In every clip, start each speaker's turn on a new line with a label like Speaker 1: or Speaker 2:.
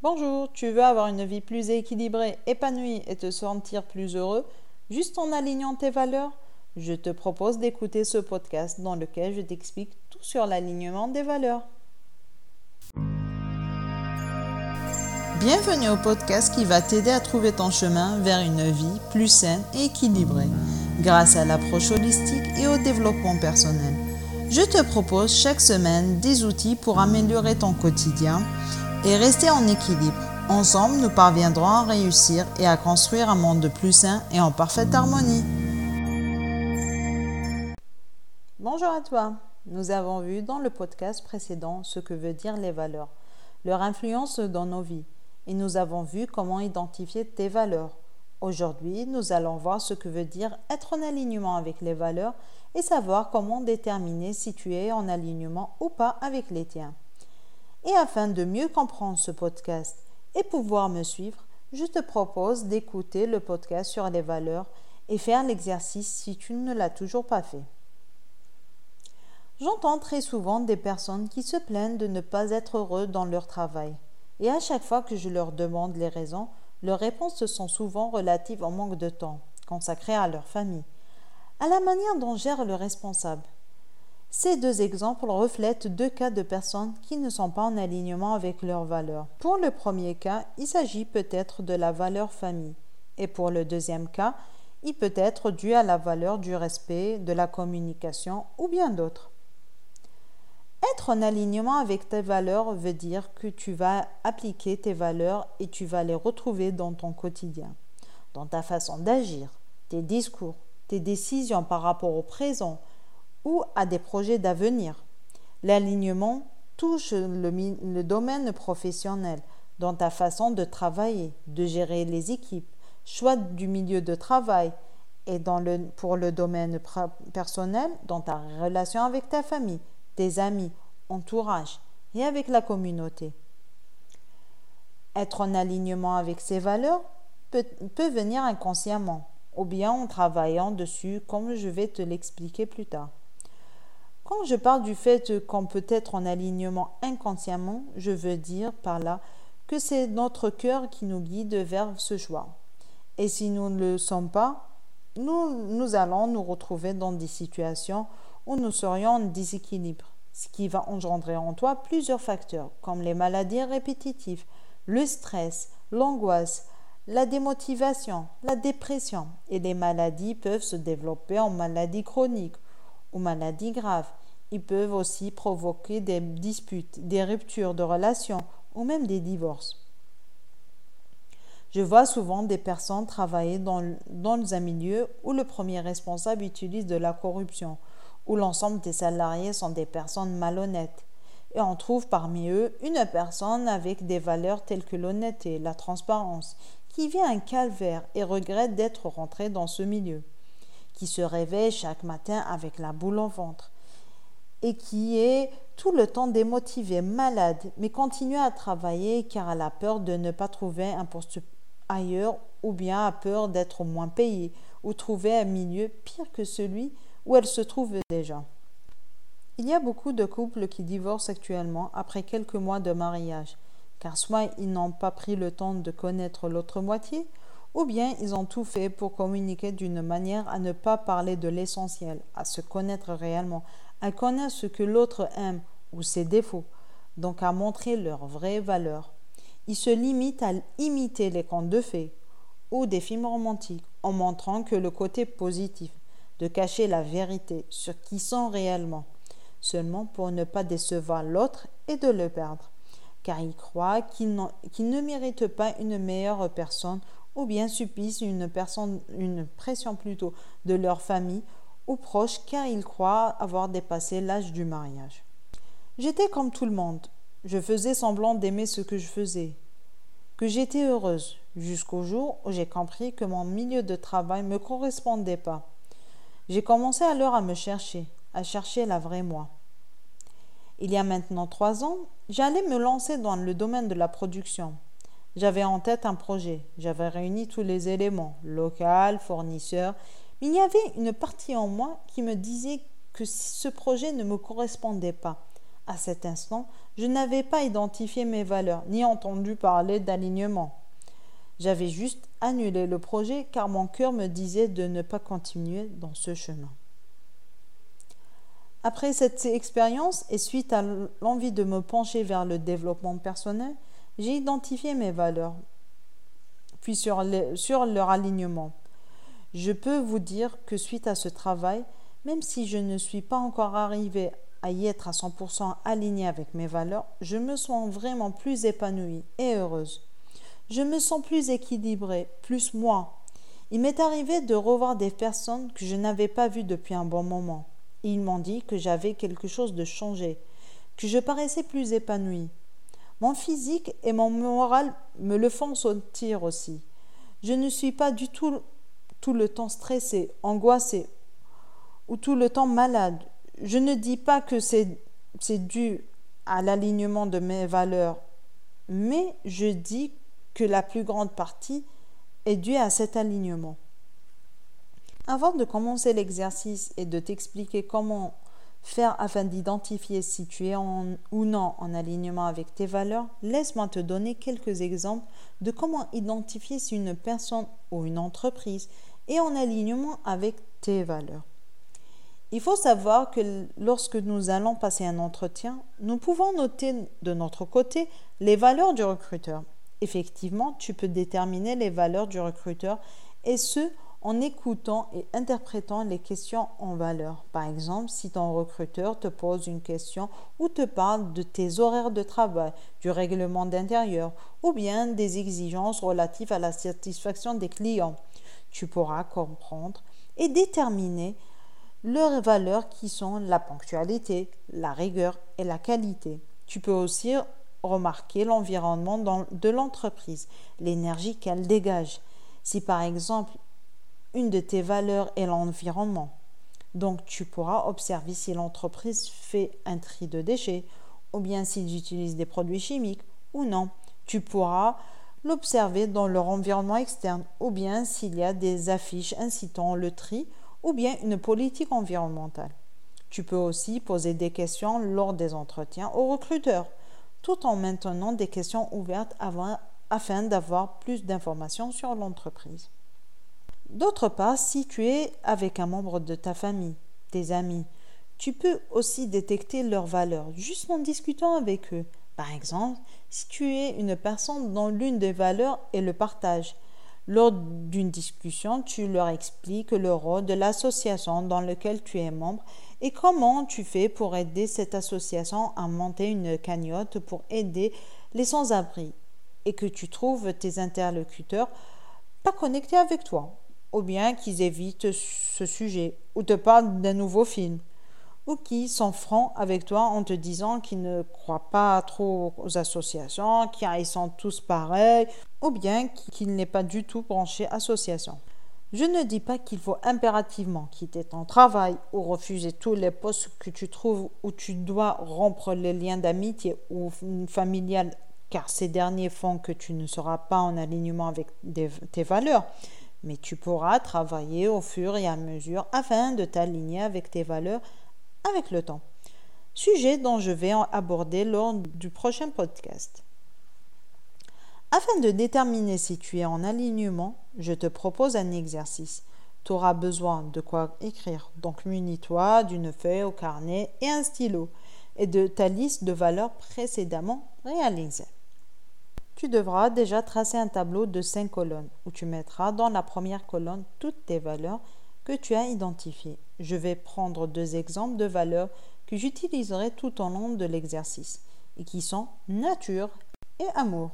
Speaker 1: Bonjour, tu veux avoir une vie plus équilibrée, épanouie et te sentir plus heureux juste en alignant tes valeurs? Je te propose d'écouter ce podcast dans lequel je t'explique tout sur l'alignement des valeurs. Bienvenue au podcast qui va t'aider à trouver ton chemin vers une vie plus saine et équilibrée grâce à l'approche holistique et au développement personnel. Je te propose chaque semaine des outils pour améliorer ton quotidien et rester en équilibre. Ensemble, nous parviendrons à réussir et à construire un monde plus sain et en parfaite harmonie. Bonjour à toi. Nous avons vu dans le podcast précédent ce que veut dire les valeurs, leur influence dans nos vies, et nous avons vu comment identifier tes valeurs. Aujourd'hui, nous allons voir ce que veut dire être en alignement avec les valeurs et savoir comment déterminer si tu es en alignement ou pas avec les tiens. Et afin de mieux comprendre ce podcast et pouvoir me suivre, je te propose d'écouter le podcast sur les valeurs et faire l'exercice si tu ne l'as toujours pas fait. J'entends très souvent des personnes qui se plaignent de ne pas être heureux dans leur travail. Et à chaque fois que je leur demande les raisons, leurs réponses sont souvent relatives au manque de temps consacré à leur famille, à la manière dont gère le responsable, ces deux exemples reflètent deux cas de personnes qui ne sont pas en alignement avec leurs valeurs. Pour le premier cas, il s'agit peut-être de la valeur famille. Et pour le deuxième cas, il peut être dû à la valeur du respect, de la communication ou bien d'autres. Être en alignement avec tes valeurs veut dire que tu vas appliquer tes valeurs et tu vas les retrouver dans ton quotidien, dans ta façon d'agir, tes discours, tes décisions par rapport au présent, ou à des projets d'avenir. L'alignement touche le, domaine professionnel, dans ta façon de travailler, de gérer les équipes, choix du milieu de travail, et dans le, pour le domaine personnel, dans ta relation avec ta famille, tes amis, entourage et avec la communauté. Être en alignement avec ces valeurs peut, peut venir inconsciemment, ou bien en travaillant dessus, comme je vais te l'expliquer plus tard. Quand je parle du fait qu'on peut être en alignement inconsciemment, je veux dire par là que c'est notre cœur qui nous guide vers ce choix. Et si nous ne le sommes pas, nous, allons nous retrouver dans des situations où nous serions en déséquilibre, ce qui va engendrer en toi plusieurs facteurs, comme les maladies répétitives, le stress, l'angoisse, la démotivation, la dépression, et les maladies peuvent se développer en maladies chroniques ou maladies graves. Ils peuvent aussi provoquer des disputes, des ruptures de relations ou même des divorces. Je vois souvent des personnes travailler dans, un milieu où le premier responsable utilise de la corruption, où l'ensemble des salariés sont des personnes malhonnêtes. Et on trouve parmi eux une personne avec des valeurs telles que l'honnêteté, la transparence, qui vit un calvaire et regrette d'être rentré dans ce milieu qui se réveille chaque matin avec la boule au ventre et qui est tout le temps démotivée, malade, mais continue à travailler car elle a peur de ne pas trouver un poste ailleurs ou bien a peur d'être moins payée ou trouver un milieu pire que celui où elle se trouve déjà. Il y a beaucoup de couples qui divorcent actuellement après quelques mois de mariage, car soit ils n'ont pas pris le temps de connaître l'autre moitié, ou bien ils ont tout fait pour communiquer d'une manière à ne pas parler de l'essentiel, à se connaître réellement, à connaître ce que l'autre aime ou ses défauts, donc à montrer leurs vraies valeurs. Ils se limitent à imiter les contes de fées ou des films romantiques en montrant que le côté positif, de cacher la vérité sur qui sont réellement, seulement pour ne pas décevoir l'autre et de le perdre, car ils croient qu'ils ne méritent pas une meilleure personne ou bien subissent une, personne, une pression plutôt de leur famille ou proches car ils croient avoir dépassé l'âge du mariage. J'étais comme tout le monde. Je faisais semblant d'aimer ce que je faisais, que j'étais heureuse, jusqu'au jour où j'ai compris que mon milieu de travail ne me correspondait pas. J'ai commencé alors à me chercher, à chercher la vraie moi. Il y a maintenant trois ans, j'allais me lancer dans le domaine de la production. J'avais en tête un projet, j'avais réuni tous les éléments, local, fournisseur, il y avait une partie en moi qui me disait que ce projet ne me correspondait pas. À cet instant, Je n'avais pas identifié mes valeurs, ni entendu parler d'alignement. J'avais juste annulé le projet car mon cœur me disait de ne pas continuer dans ce chemin. Après cette expérience et suite à l'envie de me pencher vers le développement personnel, j'ai identifié mes valeurs, puis sur, sur leur alignement. Je peux vous dire que suite à ce travail, même si je ne suis pas encore arrivée à y être à 100% alignée avec mes valeurs, je me sens vraiment plus épanouie et heureuse. Je me sens plus équilibrée, plus moi. Il m'est arrivé de revoir des personnes que je n'avais pas vues depuis un bon moment. Ils m'ont dit que j'avais quelque chose de changé, que je paraissais plus épanouie. Mon physique et mon moral me le font sentir aussi. Je ne suis pas du tout tout le temps stressée, angoissée ou tout le temps malade. Je ne dis pas que c'est dû à l'alignement de mes valeurs, mais je dis que la plus grande partie est due à cet alignement. Avant de commencer l'exercice et de t'expliquer comment faire afin d'identifier si tu es ou non en alignement avec tes valeurs, laisse-moi te donner quelques exemples de comment identifier si une personne ou une entreprise est en alignement avec tes valeurs. Il faut savoir que lorsque nous allons passer un entretien, nous pouvons noter de notre côté les valeurs du recruteur. Effectivement, tu peux déterminer les valeurs du recruteur et ce en écoutant et interprétant les questions en valeur. Par exemple, si ton recruteur te pose une question ou te parle de tes horaires de travail, du règlement d'intérieur ou bien des exigences relatives à la satisfaction des clients, tu pourras comprendre et déterminer leurs valeurs qui sont la ponctualité, la rigueur et la qualité. Tu peux aussi remarquer l'environnement de l'entreprise, l'énergie qu'elle dégage. Si par exemple une de tes valeurs est l'environnement, donc tu pourras observer si l'entreprise fait un tri de déchets ou bien s'ils utilisent des produits chimiques ou non. Tu pourras l'observer dans leur environnement externe ou bien s'il y a des affiches incitant le tri ou bien une politique environnementale. Tu peux aussi poser des questions lors des entretiens aux recruteurs, tout en maintenant des questions ouvertes afin d'avoir plus d'informations sur l'entreprise. D'autre part, si tu es avec un membre de ta famille, tes amis, tu peux aussi détecter leurs valeurs juste en discutant avec eux. Par exemple, si tu es une personne dont l'une des valeurs est le partage, lors d'une discussion, tu leur expliques le rôle de l'association dans laquelle tu es membre et comment tu fais pour aider cette association à monter une cagnotte pour aider les sans-abri et que tu trouves tes interlocuteurs pas connectés avec toi ou bien qu'ils évitent ce sujet ou te parlent d'un nouveau film ou qui sont francs avec toi en te disant qu'ils ne croient pas trop aux associations, qu'ils sont tous pareils, ou bien qu'ils n'est pas du tout branché association. Je ne dis pas qu'il faut impérativement quitter ton travail ou refuser tous les postes que tu trouves où tu dois rompre les liens d'amitié ou familial car ces derniers font que tu ne seras pas en alignement avec tes valeurs. Mais tu pourras travailler au fur et à mesure afin de t'aligner avec tes valeurs avec le temps. Sujet dont je vais aborder lors du prochain podcast. Afin de déterminer si tu es en alignement, je te propose un exercice. Tu auras besoin de quoi écrire, donc munis-toi d'une feuille au carnet et un stylo et de ta liste de valeurs précédemment réalisées. Tu devras déjà tracer un tableau de cinq colonnes où tu mettras dans la première colonne toutes tes valeurs tu as identifiées je vais prendre deux exemples de valeurs que j'utiliserai tout au long de l'exercice et qui sont nature et amour.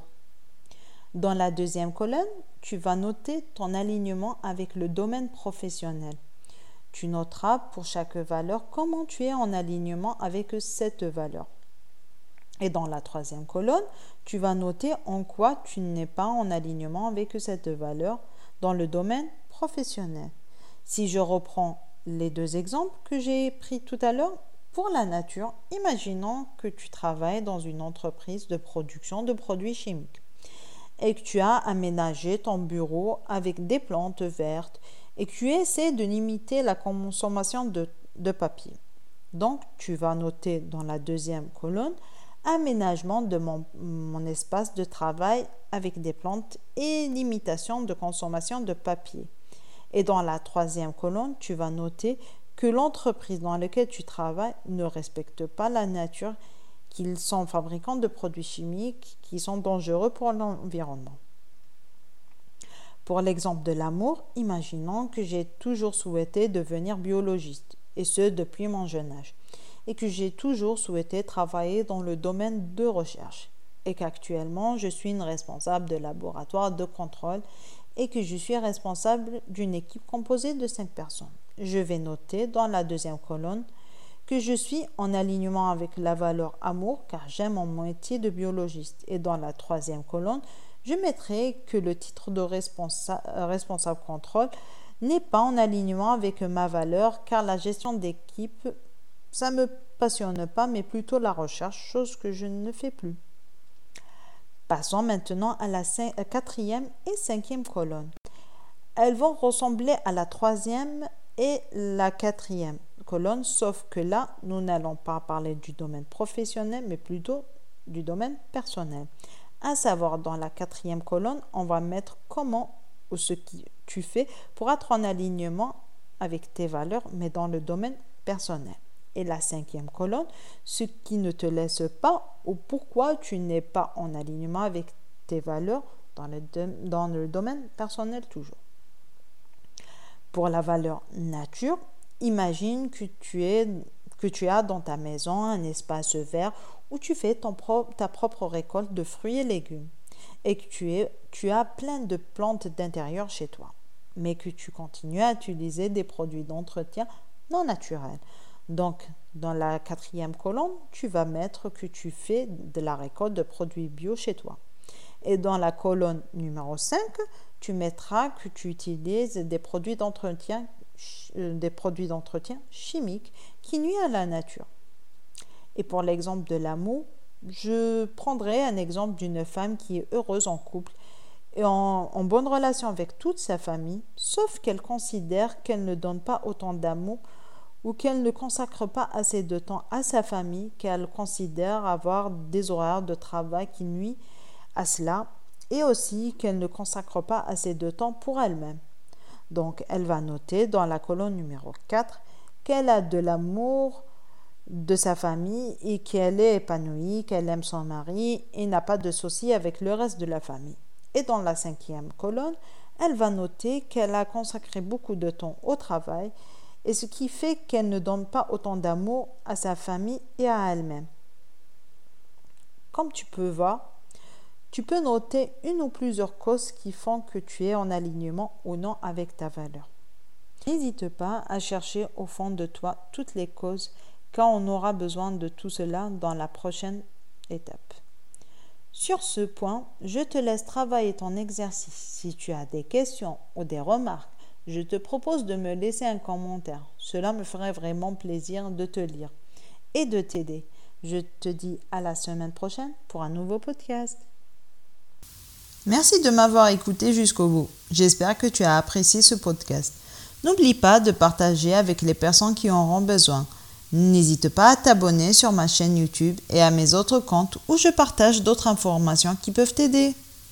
Speaker 1: Dans la deuxième colonne, tu vas noter ton alignement avec le domaine professionnel. Tu noteras pour chaque valeur comment tu es en alignement avec cette valeur. Et dans la troisième colonne, tu vas noter en quoi tu n'es pas en alignement avec cette valeur dans le domaine professionnel. Si je reprends les deux exemples que j'ai pris tout à l'heure, pour la nature, imaginons que tu travailles dans une entreprise de production de produits chimiques et que tu as aménagé ton bureau avec des plantes vertes et que tu essaies de limiter la consommation de, papier. Donc, tu vas noter dans la deuxième colonne aménagement de mon, espace de travail avec des plantes et limitation de consommation de papier. Et dans la troisième colonne, tu vas noter que l'entreprise dans laquelle tu travailles ne respecte pas la nature, qu'ils sont fabricants de produits chimiques qui sont dangereux pour l'environnement. Pour l'exemple de l'amour, imaginons que j'ai toujours souhaité devenir biologiste, et ce depuis mon jeune âge, et que j'ai toujours souhaité travailler dans le domaine de recherche, et qu'actuellement je suis une responsable de laboratoire de contrôle et que je suis responsable d'une équipe composée de cinq personnes je vais noter dans la deuxième colonne que je suis en alignement avec la valeur amour car j'aime mon métier de biologiste. Et dans la troisième colonne, je mettrai que le titre de responsable contrôle n'est pas en alignement avec ma valeur car la gestion d'équipe, ça me passionne pas, mais plutôt la recherche, chose que je ne fais plus. Passons maintenant à la quatrième et cinquième colonne. Elles vont ressembler à la troisième et la quatrième colonne, sauf que là, nous n'allons pas parler du domaine professionnel, mais plutôt du domaine personnel. À savoir, dans la quatrième colonne, on va mettre comment ou ce que tu fais pour être en alignement avec tes valeurs, mais dans le domaine personnel. Et la cinquième colonne, ce qui ne te laisse pas ou pourquoi tu n'es pas en alignement avec tes valeurs dans le, dans le domaine personnel toujours. Pour la valeur nature, imagine que tu, es, que tu as dans ta maison un espace vert où tu fais ton ta propre récolte de fruits et légumes et que tu, es, tu as plein de plantes d'intérieur chez toi, mais que tu continues à utiliser des produits d'entretien non naturels. Donc, dans la quatrième colonne, tu vas mettre que tu fais de la récolte de produits bio chez toi. Et dans la colonne numéro 5, tu mettras que tu utilises des produits d'entretien euh, des produits d'entretien chimiques qui nuisent à la nature. Et pour l'exemple de l'amour, je prendrai un exemple d'une femme qui est heureuse en couple et en, en bonne relation avec toute sa famille, sauf qu'elle considère qu'elle ne donne pas autant d'amour ou qu'elle ne consacre pas assez de temps à sa famille, qu'elle considère avoir des horaires de travail qui nuisent à cela et aussi qu'elle ne consacre pas assez de temps pour elle-même. Donc elle va noter dans la colonne numéro 4 qu'elle a de l'amour de sa famille et qu'elle est épanouie, qu'elle aime son mari et n'a pas de soucis avec le reste de la famille. Et dans la cinquième colonne, elle va noter qu'elle a consacré beaucoup de temps au travail et ce qui fait qu'elle ne donne pas autant d'amour à sa famille et à elle-même. Comme tu peux voir, tu peux noter une ou plusieurs causes qui font que tu es en alignement ou non avec ta valeur. N'hésite pas à chercher au fond de toi toutes les causes quand on aura besoin de tout cela dans la prochaine étape. Sur ce point, je te laisse travailler ton exercice. Si tu as des questions ou des remarques, je te propose de me laisser un commentaire. Cela me ferait vraiment plaisir de te lire et de t'aider. Je te dis à la semaine prochaine pour un nouveau podcast. Merci de m'avoir écouté jusqu'au bout. J'espère que tu as apprécié ce podcast. N'oublie pas de partager avec les personnes qui en auront besoin. N'hésite pas à t'abonner sur ma chaîne YouTube et à mes autres comptes où je partage d'autres informations qui peuvent t'aider.